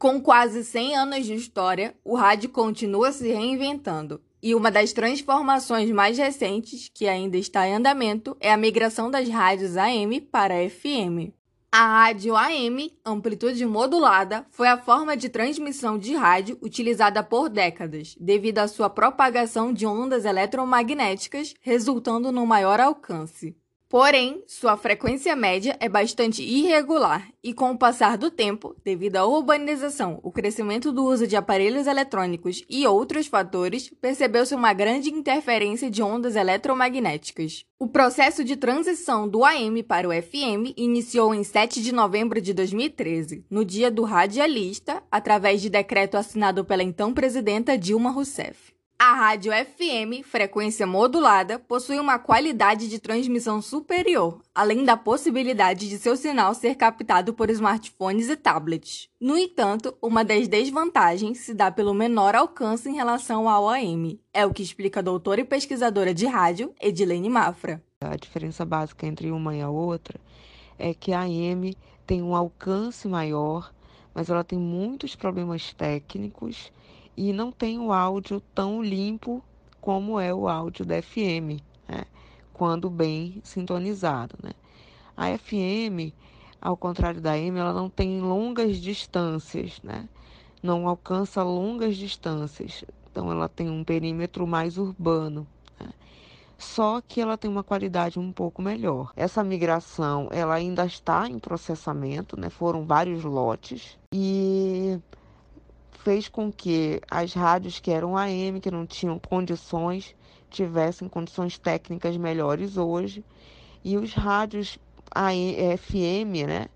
Com quase 100 anos de história, o rádio continua se reinventando. E uma das transformações mais recentes, que ainda está em andamento, é a migração das rádios AM para FM. A rádio AM, amplitude modulada, foi a forma de transmissão de rádio utilizada por décadas, devido à sua propagação de ondas eletromagnéticas, resultando no maior alcance. Porém, sua frequência média é bastante irregular e, com o passar do tempo, devido à urbanização, o crescimento do uso de aparelhos eletrônicos e outros fatores, percebeu-se uma grande interferência de ondas eletromagnéticas. O processo de transição do AM para o FM iniciou em 7 de novembro de 2013, no dia do radialista, através de decreto assinado pela então presidenta Dilma Rousseff. A rádio FM, frequência modulada, possui uma qualidade de transmissão superior, além da possibilidade de seu sinal ser captado por smartphones e tablets. No entanto, uma das desvantagens se dá pelo menor alcance em relação ao AM. É o que explica a doutora e pesquisadora de rádio, Edilene Mafra. A diferença básica entre uma e a outra é que a AM tem um alcance maior, mas ela tem muitos problemas técnicos e não tem o áudio tão limpo como é o áudio da FM, né? quando bem sintonizado. Né? A FM, ao contrário da M, ela não tem longas distâncias, né? não alcança longas distâncias, então ela tem um perímetro mais urbano. Né? Só que ela tem uma qualidade um pouco melhor. Essa migração, ela ainda está em processamento, né? Foram vários lotes e fez com que as rádios que eram AM, que não tinham condições, tivessem condições técnicas melhores hoje, e os rádios AM, FM, né,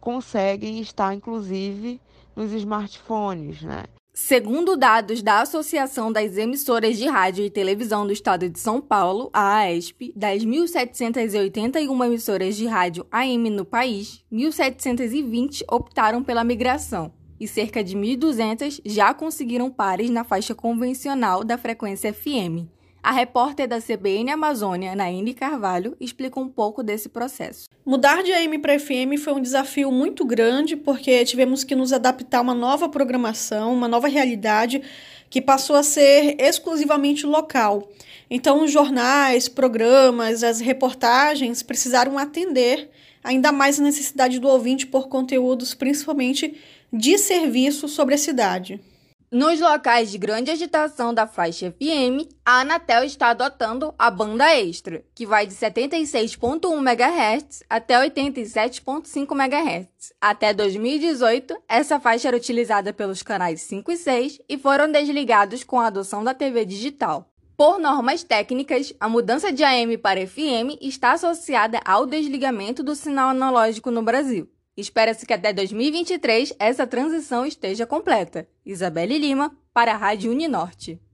conseguem estar inclusive nos smartphones, né? Segundo dados da Associação das Emissoras de Rádio e Televisão do Estado de São Paulo, a AESP, das 1.781 emissoras de rádio AM no país, 1.720 optaram pela migração e cerca de 1.200 já conseguiram pares na faixa convencional da frequência FM. A repórter da CBN Amazônia, Naine Carvalho, explica um pouco desse processo. Mudar de AM para FM foi um desafio muito grande, porque tivemos que nos adaptar a uma nova programação, uma nova realidade que passou a ser exclusivamente local. Então, os jornais, programas, as reportagens precisaram atender ainda mais a necessidade do ouvinte por conteúdos, principalmente de serviço sobre a cidade. Nos locais de grande agitação da faixa FM, a Anatel está adotando a banda extra, que vai de 76.1 MHz até 87.5 MHz. Até 2018, essa faixa era utilizada pelos canais 5 e 6 e foram desligados com a adoção da TV digital. Por normas técnicas, a mudança de AM para FM está associada ao desligamento do sinal analógico no Brasil. Espera-se que até 2023 essa transição esteja completa. Isabelle Lima, para a Rádio Uninorte.